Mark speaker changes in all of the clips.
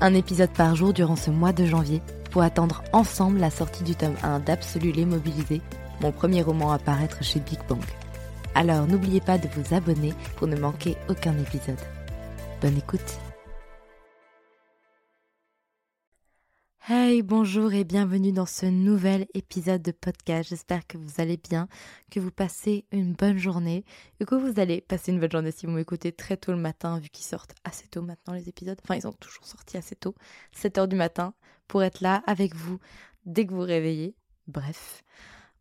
Speaker 1: un épisode par jour durant ce mois de janvier pour attendre ensemble la sortie du tome 1 d'Absolu l'immobilisé, mon premier roman à paraître chez Big Bang. Alors n'oubliez pas de vous abonner pour ne manquer aucun épisode. Bonne écoute Hey, bonjour et bienvenue dans ce nouvel épisode de podcast. J'espère que vous allez bien, que vous passez une bonne journée et que vous allez passer une bonne journée si vous m'écoutez très tôt le matin, vu qu'ils sortent assez tôt maintenant les épisodes. Enfin, ils ont toujours sorti assez tôt, 7 heures du matin, pour être là avec vous dès que vous réveillez. Bref,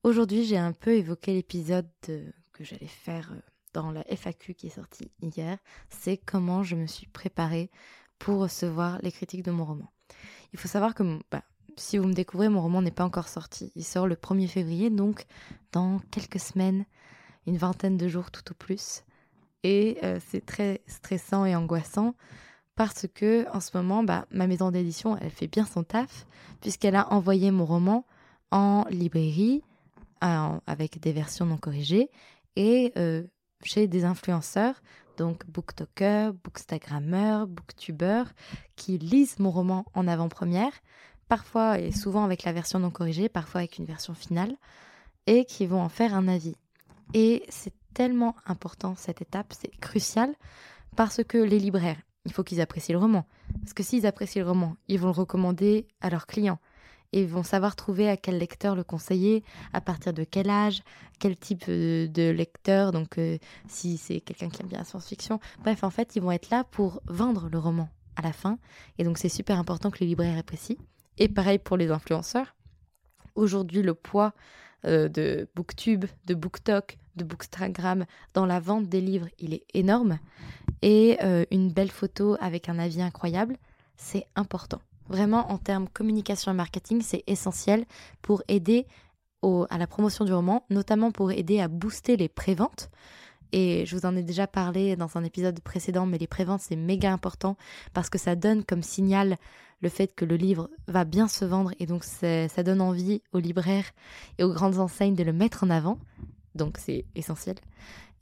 Speaker 1: aujourd'hui j'ai un peu évoqué l'épisode que j'allais faire euh, dans la FAQ qui est sortie hier. C'est comment je me suis préparée pour recevoir les critiques de mon roman. Il faut savoir que bah, si vous me découvrez, mon roman n'est pas encore sorti. Il sort le 1er février, donc dans quelques semaines, une vingtaine de jours tout au plus. Et euh, c'est très stressant et angoissant parce que en ce moment, bah, ma maison d'édition, elle fait bien son taf puisqu'elle a envoyé mon roman en librairie avec des versions non corrigées et euh, chez des influenceurs donc booktalkers, bookstagrammeurs, booktubers, qui lisent mon roman en avant-première, parfois et souvent avec la version non corrigée, parfois avec une version finale, et qui vont en faire un avis. Et c'est tellement important cette étape, c'est crucial, parce que les libraires, il faut qu'ils apprécient le roman. Parce que s'ils apprécient le roman, ils vont le recommander à leurs clients et vont savoir trouver à quel lecteur le conseiller, à partir de quel âge, quel type euh, de lecteur, donc euh, si c'est quelqu'un qui aime bien la science-fiction. Bref, en fait, ils vont être là pour vendre le roman à la fin, et donc c'est super important que les libraires apprécient. Et pareil pour les influenceurs. Aujourd'hui, le poids euh, de Booktube, de BookTok, de Bookstagram dans la vente des livres, il est énorme. Et une belle photo avec un avis incroyable, c'est important. Vraiment, en termes communication et marketing, c'est essentiel pour aider à la promotion du roman, notamment pour aider à booster les préventes. Et je vous en ai déjà parlé dans un épisode précédent, mais les préventes, c'est méga important parce que ça donne comme signal le fait que le livre va bien se vendre et donc ça donne envie aux libraires et aux grandes enseignes de le mettre en avant. Donc c'est essentiel.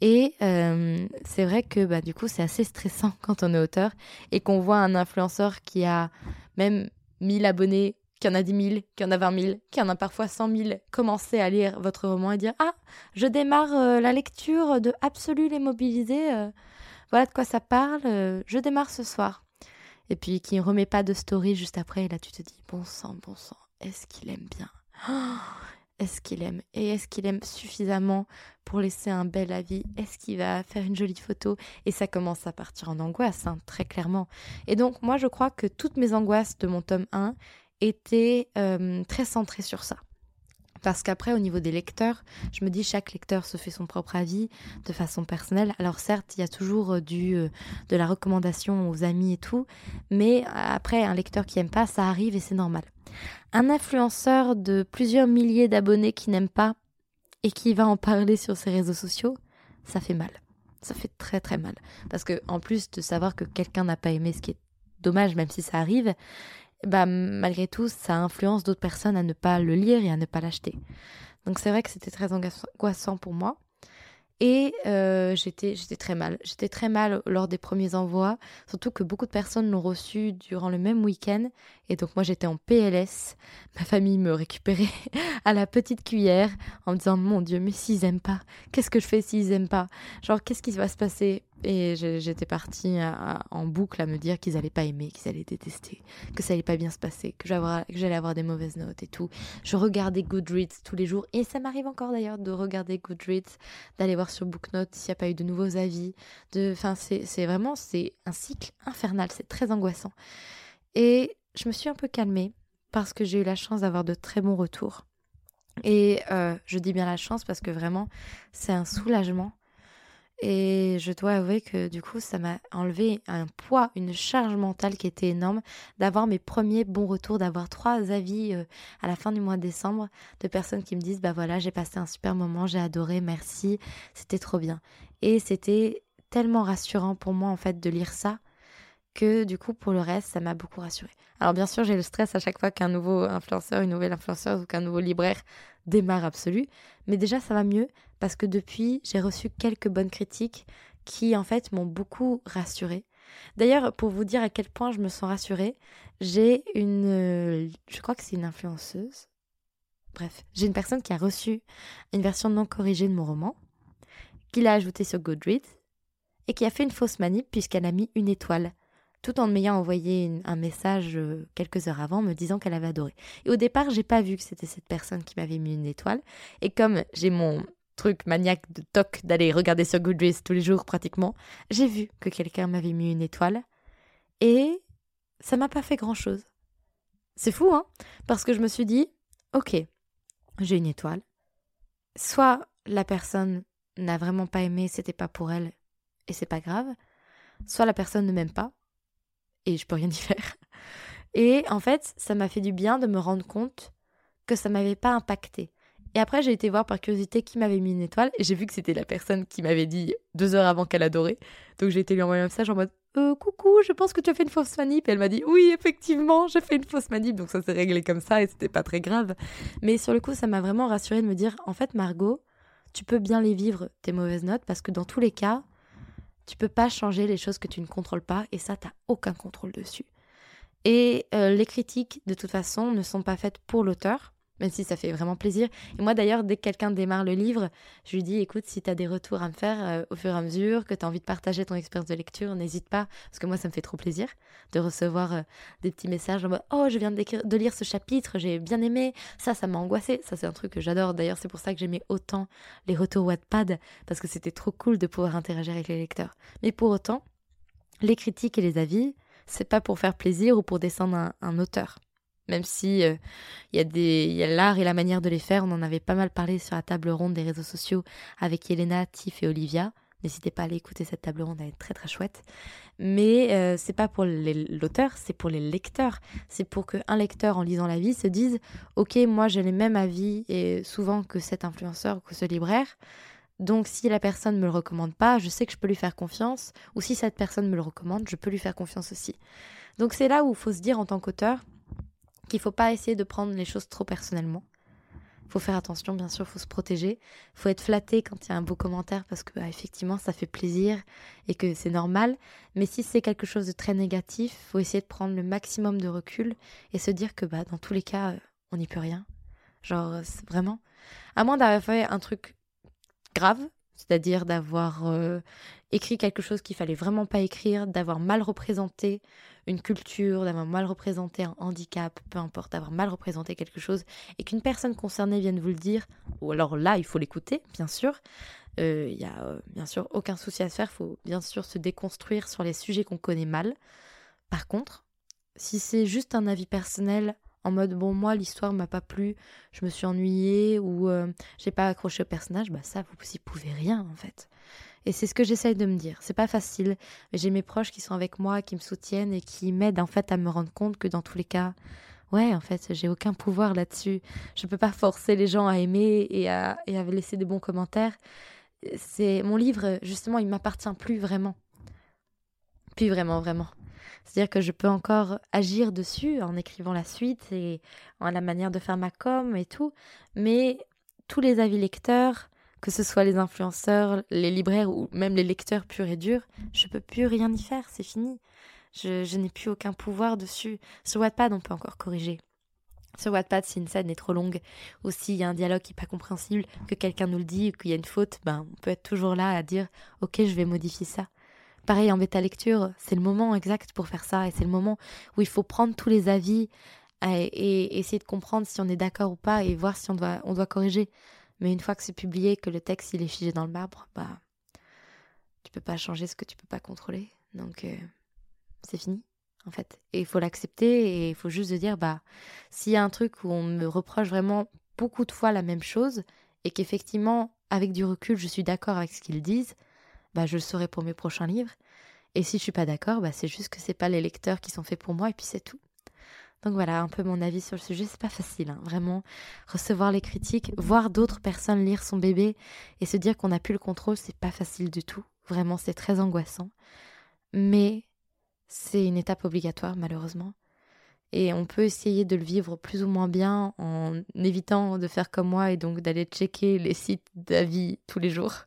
Speaker 1: Et euh, c'est vrai que bah, du coup, c'est assez stressant quand on est auteur et qu'on voit un influenceur qui a même 1000 abonnés, qui en a 10 000, qui en a 20 000, qui en a parfois 100 000, commencer à lire votre roman et dire Ah, je démarre euh, la lecture de Absolu les mobilisés, euh, voilà de quoi ça parle, je démarre ce soir. Et puis qui ne remet pas de story juste après, et là tu te dis Bon sang, bon sang, est-ce qu'il aime bien? est-ce qu'il aime Et est-ce qu'il aime suffisamment pour laisser un bel avis? Est-ce qu'il va faire une jolie photo? Et ça commence à partir en angoisse, hein, très clairement. Et donc, moi, je crois que toutes mes angoisses de mon tome 1 étaient euh, très centrées sur ça. Parce qu'après, au niveau des lecteurs, je me dis chaque lecteur se fait son propre avis de façon personnelle. Alors certes, il y a toujours euh, du, euh, de la recommandation aux amis et tout, mais après, un lecteur qui aime pas, ça arrive et c'est normal. Un influenceur de plusieurs milliers d'abonnés qui n'aime pas et qui va en parler sur ses réseaux sociaux, ça fait mal. Ça fait très très mal. Parce que en plus de savoir que quelqu'un n'a pas aimé, ce qui est dommage même si ça arrive, bah, malgré tout, ça influence d'autres personnes à ne pas le lire et à ne pas l'acheter. Donc c'est vrai que c'était très angoissant pour moi. Et euh, j'étais, très mal. J'étais très mal lors des premiers envois, surtout que beaucoup de personnes l'ont reçu durant le même week-end. Et donc moi j'étais en PLS. Ma famille me récupérait à la petite cuillère en me disant Mon Dieu, mais s'ils aiment pas, qu'est-ce que je fais s'ils aiment pas? Genre, qu'est-ce qui va se passer? Et j'étais partie en boucle à me dire qu'ils allaient pas aimer, qu'ils allaient détester, que ça allait pas bien se passer, que j'allais avoir des mauvaises notes et tout. Je regardais Goodreads tous les jours et ça m'arrive encore d'ailleurs de regarder Goodreads, d'aller voir sur Booknote s'il n'y a pas eu de nouveaux avis. De, enfin, c'est vraiment c'est un cycle infernal, c'est très angoissant. Et je me suis un peu calmée parce que j'ai eu la chance d'avoir de très bons retours. Et euh, je dis bien la chance parce que vraiment c'est un soulagement et je dois avouer que du coup, ça m'a enlevé un poids, une charge mentale qui était énorme d'avoir mes premiers bons retours, d'avoir trois avis euh, à la fin du mois de décembre de personnes qui me disent Bah voilà, j'ai passé un super moment, j'ai adoré, merci, c'était trop bien. Et c'était tellement rassurant pour moi en fait de lire ça que du coup, pour le reste, ça m'a beaucoup rassuré. Alors bien sûr, j'ai le stress à chaque fois qu'un nouveau influenceur, une nouvelle influenceuse ou qu'un nouveau libraire démarre absolu. Mais déjà, ça va mieux parce que depuis, j'ai reçu quelques bonnes critiques qui, en fait, m'ont beaucoup rassurée. D'ailleurs, pour vous dire à quel point je me sens rassurée, j'ai une... Je crois que c'est une influenceuse. Bref, j'ai une personne qui a reçu une version non corrigée de mon roman, qui l'a ajouté sur Goodreads, et qui a fait une fausse manip puisqu'elle a mis une étoile tout en m'ayant envoyé un message euh, quelques heures avant me disant qu'elle avait adoré. Et au départ, j'ai pas vu que c'était cette personne qui m'avait mis une étoile. Et comme j'ai mon truc maniaque de toc d'aller regarder sur Goodreads tous les jours pratiquement, j'ai vu que quelqu'un m'avait mis une étoile. Et ça m'a pas fait grand chose. C'est fou, hein Parce que je me suis dit, ok, j'ai une étoile. Soit la personne n'a vraiment pas aimé, c'était pas pour elle, et c'est pas grave. Soit la personne ne m'aime pas, et je peux rien y faire. Et en fait, ça m'a fait du bien de me rendre compte que ça m'avait pas impacté. Et après, j'ai été voir par curiosité qui m'avait mis une étoile et j'ai vu que c'était la personne qui m'avait dit deux heures avant qu'elle adorait. Donc j'ai été lui envoyer un message en mode euh, Coucou, je pense que tu as fait une fausse manip. Et elle m'a dit Oui, effectivement, j'ai fait une fausse manip. Donc ça s'est réglé comme ça et c'était pas très grave. Mais sur le coup, ça m'a vraiment rassuré de me dire En fait, Margot, tu peux bien les vivre, tes mauvaises notes, parce que dans tous les cas, tu peux pas changer les choses que tu ne contrôles pas et ça, tu aucun contrôle dessus. Et euh, les critiques, de toute façon, ne sont pas faites pour l'auteur, même si ça fait vraiment plaisir. Et moi d'ailleurs, dès que quelqu'un démarre le livre, je lui dis, écoute, si tu as des retours à me faire euh, au fur et à mesure, que tu as envie de partager ton expérience de lecture, n'hésite pas, parce que moi, ça me fait trop plaisir de recevoir euh, des petits messages en mode, oh, je viens de, lire ce chapitre, j'ai bien aimé, ça, ça m'a angoissé. Ça, c'est un truc que j'adore. D'ailleurs, c'est pour ça que j'aimais autant les retours Wattpad, parce que c'était trop cool de pouvoir interagir avec les lecteurs. Mais pour autant, les critiques et les avis, c'est pas pour faire plaisir ou pour descendre un auteur même si euh, il y a a l'art et la manière de les faire. On en avait pas mal parlé sur la table ronde des réseaux sociaux avec Elena, Tiff et Olivia. N'hésitez pas à aller écouter cette table ronde, elle est très très chouette. Mais euh, c'est pas pour l'auteur, c'est pour les lecteurs. C'est pour qu'un lecteur en lisant la vie se dise Ok, moi j'ai les mêmes avis et souvent que cet influenceur ou que ce libraire. Donc si la personne ne me le recommande pas, je sais que je peux lui faire confiance. Ou si cette personne me le recommande, je peux lui faire confiance aussi. Donc c'est là où il faut se dire en tant qu'auteur qu'il faut pas essayer de prendre les choses trop personnellement. Faut faire attention, bien sûr, faut se protéger. Faut être flatté quand il y a un beau commentaire parce que bah, effectivement ça fait plaisir et que c'est normal. Mais si c'est quelque chose de très négatif, faut essayer de prendre le maximum de recul et se dire que bah dans tous les cas, euh, on n'y peut rien. Genre euh, vraiment, à moins d'avoir fait un truc grave, c'est-à-dire d'avoir euh, écrit quelque chose qu'il fallait vraiment pas écrire, d'avoir mal représenté une culture, d'avoir mal représenté un handicap, peu importe, d'avoir mal représenté quelque chose, et qu'une personne concernée vienne vous le dire, ou alors là, il faut l'écouter, bien sûr. Euh, il n'y a euh, bien sûr aucun souci à se faire, il faut bien sûr se déconstruire sur les sujets qu'on connaît mal. Par contre, si c'est juste un avis personnel en mode bon moi l'histoire m'a pas plu, je me suis ennuyée ou euh, j'ai pas accroché au personnage, bah ça vous n'y pouvez rien en fait. Et c'est ce que j'essaye de me dire. C'est pas facile, j'ai mes proches qui sont avec moi, qui me soutiennent et qui m'aident en fait à me rendre compte que dans tous les cas, ouais, en fait, j'ai aucun pouvoir là-dessus. Je peux pas forcer les gens à aimer et à, et à laisser des bons commentaires. C'est mon livre, justement, il m'appartient plus vraiment. Plus vraiment, vraiment. C'est-à-dire que je peux encore agir dessus en écrivant la suite et en la manière de faire ma com et tout, mais tous les avis lecteurs, que ce soit les influenceurs, les libraires ou même les lecteurs purs et durs, je peux plus rien y faire, c'est fini. Je, n'ai plus aucun pouvoir dessus. Sur Wattpad, on peut encore corriger. Sur Wattpad, si une scène est trop longue, ou s'il y a un dialogue qui n'est pas compréhensible, que quelqu'un nous le dit, ou qu'il y a une faute, ben, on peut être toujours là à dire Ok, je vais modifier ça. Pareil en bêta lecture, c'est le moment exact pour faire ça, et c'est le moment où il faut prendre tous les avis et, essayer de comprendre si on est d'accord ou pas, et voir si on doit, on doit corriger. Mais une fois que c'est publié, que le texte il est figé dans le marbre, bah, tu peux pas changer ce que tu peux pas contrôler. Donc, euh, c'est fini, en fait. Et il faut l'accepter et il faut juste dire, bah, s'il y a un truc où on me reproche vraiment beaucoup de fois la même chose et qu'effectivement, avec du recul, je suis d'accord avec ce qu'ils disent, bah, je le saurai pour mes prochains livres. Et si je suis pas d'accord, bah, c'est juste que c'est pas les lecteurs qui sont faits pour moi et puis c'est tout. Donc voilà, un peu mon avis sur le sujet, c'est pas facile, hein. vraiment. Recevoir les critiques, voir d'autres personnes lire son bébé et se dire qu'on n'a plus le contrôle, c'est pas facile du tout. Vraiment, c'est très angoissant. Mais c'est une étape obligatoire malheureusement. Et on peut essayer de le vivre plus ou moins bien en évitant de faire comme moi et donc d'aller checker les sites d'avis tous les jours.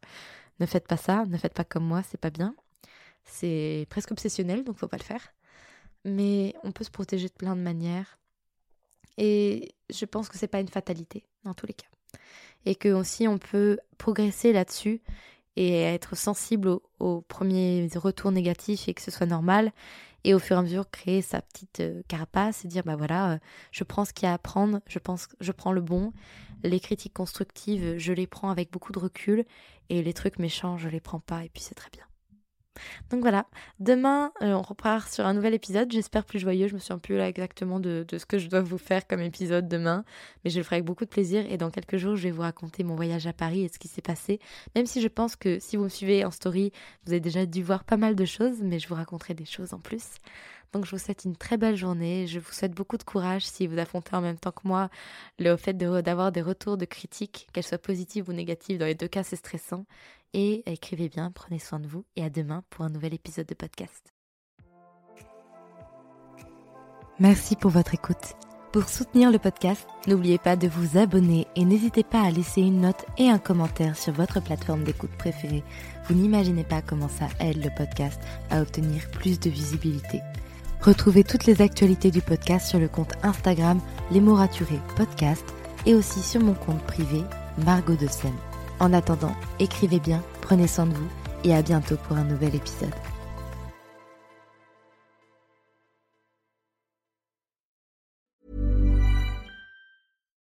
Speaker 1: Ne faites pas ça, ne faites pas comme moi, c'est pas bien. C'est presque obsessionnel, donc faut pas le faire. Mais on peut se protéger de plein de manières. Et je pense que c'est pas une fatalité dans tous les cas. Et que aussi on peut progresser là-dessus et être sensible aux, premiers retours négatifs et que ce soit normal et au fur et à mesure créer sa petite euh, carapace et dire bah voilà euh, je prends ce qu'il y a à prendre je prends le bon les critiques constructives je les prends avec beaucoup de recul et les trucs méchants je les prends pas et puis c'est très bien donc voilà, demain, euh, on repart sur un nouvel épisode, j'espère plus joyeux, je me souviens plus là exactement de, de, ce que je dois vous faire comme épisode demain, mais je le ferai avec beaucoup de plaisir. Et dans quelques jours, je vais vous raconter mon voyage à Paris et ce qui s'est passé, même si je pense que si vous me suivez en story, vous avez déjà dû voir pas mal de choses, mais je vous raconterai des choses en plus. Donc je vous souhaite une très belle journée. Je vous souhaite beaucoup de courage si vous affrontez en même temps que moi le fait d'avoir des retours de critiques, qu'elles soient positives ou négatives. Dans les deux cas, c'est stressant. Et écrivez bien, prenez soin de vous et à demain pour un nouvel épisode de podcast. Merci pour votre écoute. Pour soutenir le podcast, n'oubliez pas de vous abonner et n'hésitez pas à laisser une note et un commentaire sur votre plateforme d'écoute préférée. Vous n'imaginez pas comment ça aide le podcast à obtenir plus de visibilité. Retrouvez toutes les actualités du podcast sur le compte Instagram Les mots raturés podcast et aussi sur mon compte privé Margot de Seine. En attendant, écrivez bien, prenez soin de vous et à bientôt pour un nouvel épisode.